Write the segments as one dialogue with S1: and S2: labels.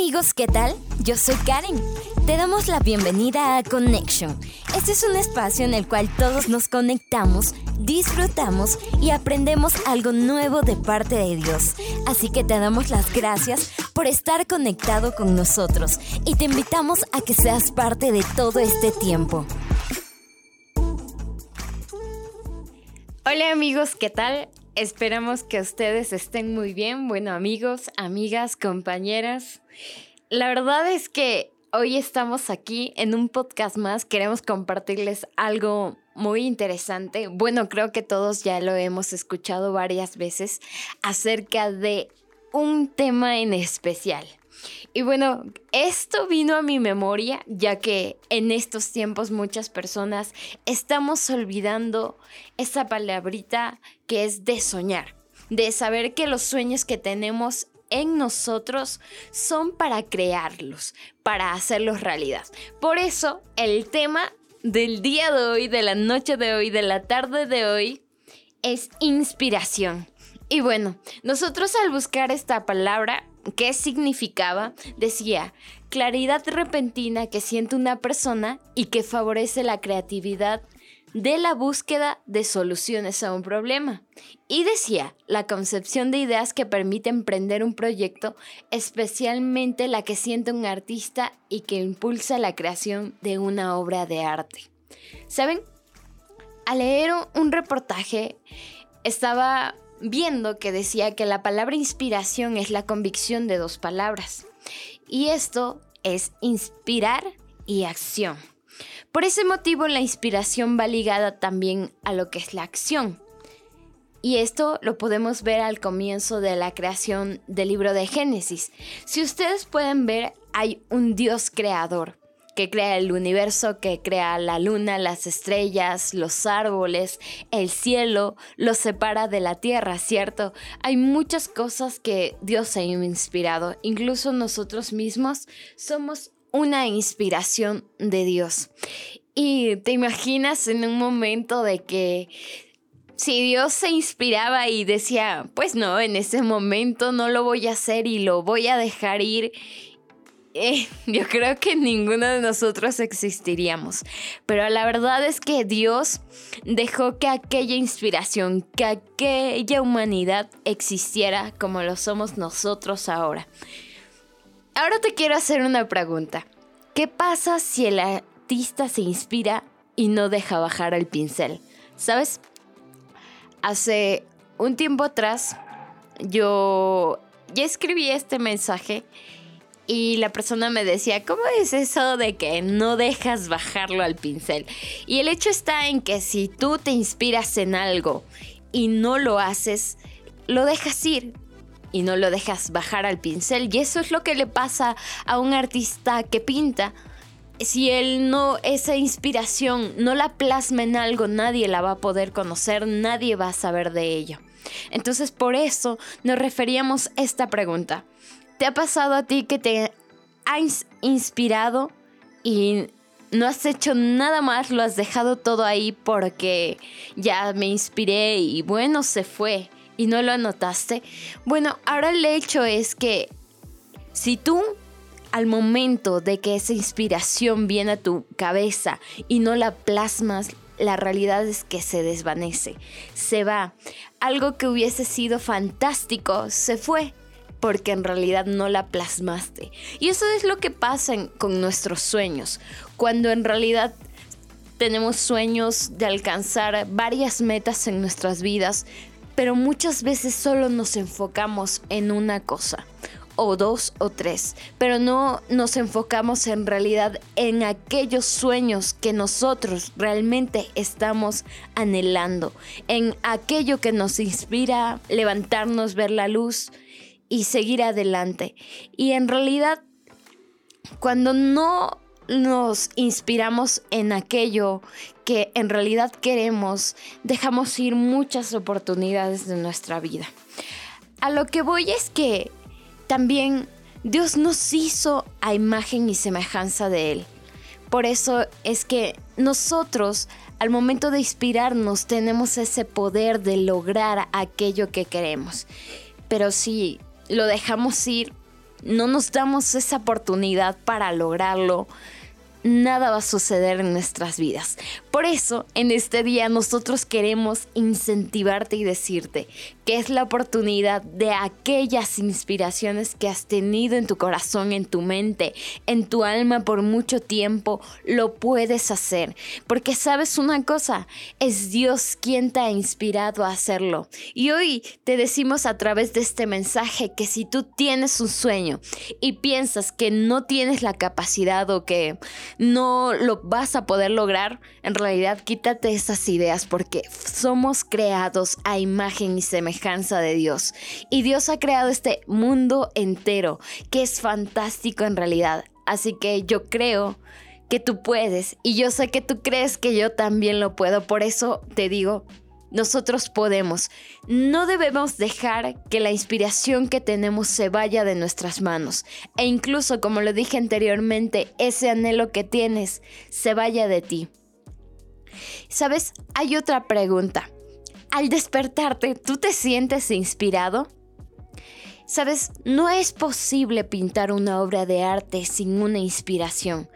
S1: amigos, ¿qué tal? Yo soy Karen. Te damos la bienvenida a Connection. Este es un espacio en el cual todos nos conectamos, disfrutamos y aprendemos algo nuevo de parte de Dios. Así que te damos las gracias por estar conectado con nosotros y te invitamos a que seas parte de todo este tiempo.
S2: Hola amigos, ¿qué tal? Esperamos que ustedes estén muy bien. Bueno, amigos, amigas, compañeras. La verdad es que hoy estamos aquí en un podcast más. Queremos compartirles algo muy interesante. Bueno, creo que todos ya lo hemos escuchado varias veces acerca de un tema en especial. Y bueno, esto vino a mi memoria ya que en estos tiempos muchas personas estamos olvidando esa palabrita que es de soñar, de saber que los sueños que tenemos en nosotros son para crearlos, para hacerlos realidad. Por eso el tema del día de hoy, de la noche de hoy, de la tarde de hoy, es inspiración. Y bueno, nosotros al buscar esta palabra qué significaba, decía, claridad repentina que siente una persona y que favorece la creatividad de la búsqueda de soluciones a un problema. Y decía, la concepción de ideas que permite emprender un proyecto, especialmente la que siente un artista y que impulsa la creación de una obra de arte. ¿Saben? Al leer un reportaje, estaba viendo que decía que la palabra inspiración es la convicción de dos palabras. Y esto es inspirar y acción. Por ese motivo la inspiración va ligada también a lo que es la acción. Y esto lo podemos ver al comienzo de la creación del libro de Génesis. Si ustedes pueden ver, hay un Dios creador que crea el universo, que crea la luna, las estrellas, los árboles, el cielo, los separa de la tierra, ¿cierto? Hay muchas cosas que Dios ha inspirado, incluso nosotros mismos somos una inspiración de Dios. Y te imaginas en un momento de que si Dios se inspiraba y decía, pues no, en ese momento no lo voy a hacer y lo voy a dejar ir eh, yo creo que ninguno de nosotros existiríamos. Pero la verdad es que Dios dejó que aquella inspiración, que aquella humanidad existiera como lo somos nosotros ahora. Ahora te quiero hacer una pregunta. ¿Qué pasa si el artista se inspira y no deja bajar el pincel? ¿Sabes? Hace un tiempo atrás yo ya escribí este mensaje y la persona me decía, ¿cómo es eso de que no dejas bajarlo al pincel? Y el hecho está en que si tú te inspiras en algo y no lo haces, lo dejas ir y no lo dejas bajar al pincel. Y eso es lo que le pasa a un artista que pinta. Si él no, esa inspiración no la plasma en algo, nadie la va a poder conocer, nadie va a saber de ello. Entonces por eso nos referíamos a esta pregunta. ¿Te ha pasado a ti que te has inspirado y no has hecho nada más, lo has dejado todo ahí porque ya me inspiré y bueno, se fue y no lo anotaste? Bueno, ahora el hecho es que si tú al momento de que esa inspiración viene a tu cabeza y no la plasmas, la realidad es que se desvanece, se va. Algo que hubiese sido fantástico se fue porque en realidad no la plasmaste. Y eso es lo que pasa con nuestros sueños, cuando en realidad tenemos sueños de alcanzar varias metas en nuestras vidas, pero muchas veces solo nos enfocamos en una cosa o dos o tres, pero no nos enfocamos en realidad en aquellos sueños que nosotros realmente estamos anhelando, en aquello que nos inspira levantarnos, ver la luz y seguir adelante. Y en realidad, cuando no nos inspiramos en aquello que en realidad queremos, dejamos ir muchas oportunidades de nuestra vida. A lo que voy es que también Dios nos hizo a imagen y semejanza de Él. Por eso es que nosotros al momento de inspirarnos tenemos ese poder de lograr aquello que queremos. Pero si lo dejamos ir, no nos damos esa oportunidad para lograrlo, nada va a suceder en nuestras vidas. Por eso, en este día nosotros queremos incentivarte y decirte que es la oportunidad de aquellas inspiraciones que has tenido en tu corazón, en tu mente, en tu alma por mucho tiempo, lo puedes hacer. Porque sabes una cosa, es Dios quien te ha inspirado a hacerlo. Y hoy te decimos a través de este mensaje que si tú tienes un sueño y piensas que no tienes la capacidad o que no lo vas a poder lograr, en realidad quítate esas ideas porque somos creados a imagen y semejanza de Dios. Y Dios ha creado este mundo entero, que es fantástico en realidad. Así que yo creo que tú puedes y yo sé que tú crees que yo también lo puedo. Por eso te digo, nosotros podemos. No debemos dejar que la inspiración que tenemos se vaya de nuestras manos. E incluso, como lo dije anteriormente, ese anhelo que tienes se vaya de ti. ¿Sabes? Hay otra pregunta. Al despertarte, ¿tú te sientes inspirado? Sabes, no es posible pintar una obra de arte sin una inspiración.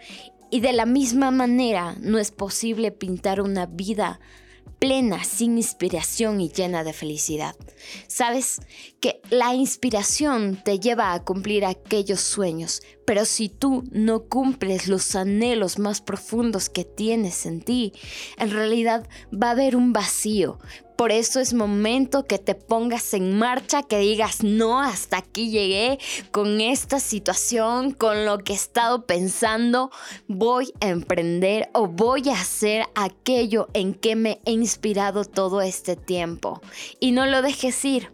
S2: Y de la misma manera, no es posible pintar una vida plena, sin inspiración y llena de felicidad. Sabes que la inspiración te lleva a cumplir aquellos sueños, pero si tú no cumples los anhelos más profundos que tienes en ti, en realidad va a haber un vacío, por eso es momento que te pongas en marcha, que digas, no, hasta aquí llegué con esta situación, con lo que he estado pensando, voy a emprender o voy a hacer aquello en que me he inspirado todo este tiempo. Y no lo dejes ir.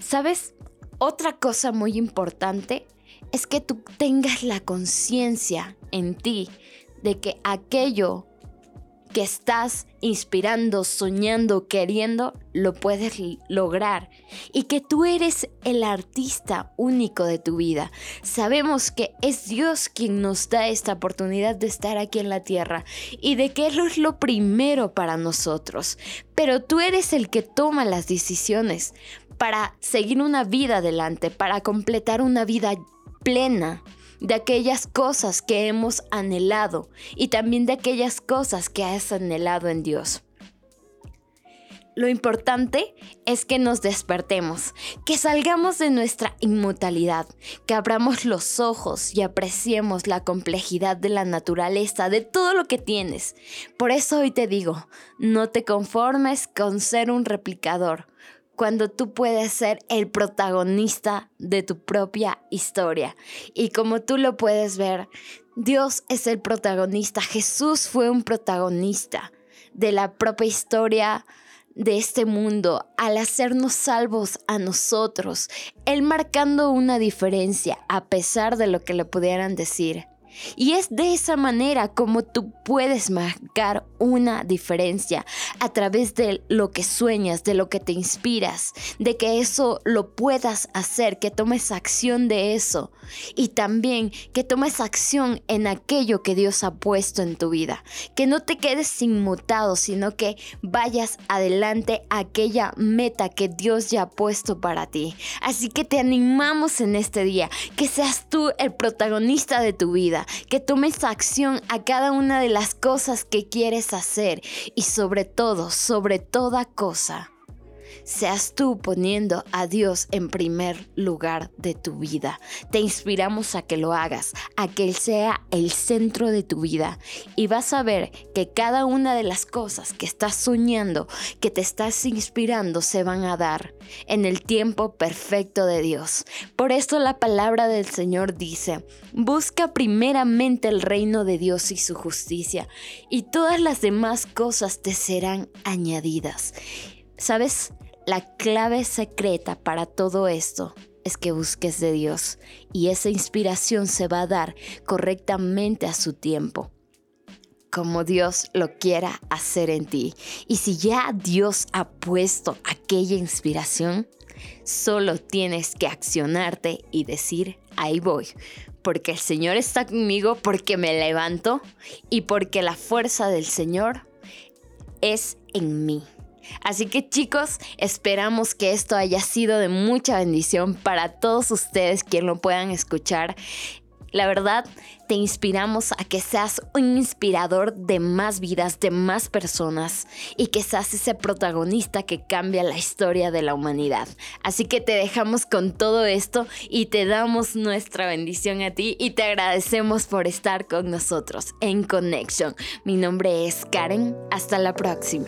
S2: ¿Sabes? Otra cosa muy importante es que tú tengas la conciencia en ti de que aquello que estás inspirando, soñando, queriendo, lo puedes lograr. Y que tú eres el artista único de tu vida. Sabemos que es Dios quien nos da esta oportunidad de estar aquí en la tierra y de que Él es lo primero para nosotros. Pero tú eres el que toma las decisiones para seguir una vida adelante, para completar una vida plena de aquellas cosas que hemos anhelado y también de aquellas cosas que has anhelado en Dios. Lo importante es que nos despertemos, que salgamos de nuestra inmortalidad, que abramos los ojos y apreciemos la complejidad de la naturaleza, de todo lo que tienes. Por eso hoy te digo, no te conformes con ser un replicador, cuando tú puedes ser el protagonista de tu propia historia. Y como tú lo puedes ver, Dios es el protagonista, Jesús fue un protagonista de la propia historia de este mundo al hacernos salvos a nosotros, Él marcando una diferencia a pesar de lo que le pudieran decir. Y es de esa manera como tú puedes marcar una diferencia a través de lo que sueñas, de lo que te inspiras, de que eso lo puedas hacer, que tomes acción de eso y también que tomes acción en aquello que Dios ha puesto en tu vida. Que no te quedes inmutado, sino que vayas adelante a aquella meta que Dios ya ha puesto para ti. Así que te animamos en este día, que seas tú el protagonista de tu vida que tomes acción a cada una de las cosas que quieres hacer y sobre todo, sobre toda cosa, seas tú poniendo a Dios en primer lugar de tu vida. Te inspiramos a que lo hagas, a que Él sea el centro de tu vida y vas a ver que cada una de las cosas que estás soñando, que te estás inspirando, se van a dar en el tiempo perfecto de Dios. Por eso la palabra del Señor dice, busca primeramente el reino de Dios y su justicia y todas las demás cosas te serán añadidas. ¿Sabes? La clave secreta para todo esto es que busques de Dios y esa inspiración se va a dar correctamente a su tiempo como Dios lo quiera hacer en ti. Y si ya Dios ha puesto aquella inspiración, solo tienes que accionarte y decir, ahí voy, porque el Señor está conmigo, porque me levanto y porque la fuerza del Señor es en mí. Así que chicos, esperamos que esto haya sido de mucha bendición para todos ustedes quien lo puedan escuchar. La verdad, te inspiramos a que seas un inspirador de más vidas, de más personas y que seas ese protagonista que cambia la historia de la humanidad. Así que te dejamos con todo esto y te damos nuestra bendición a ti y te agradecemos por estar con nosotros en Connection. Mi nombre es Karen. Hasta la próxima.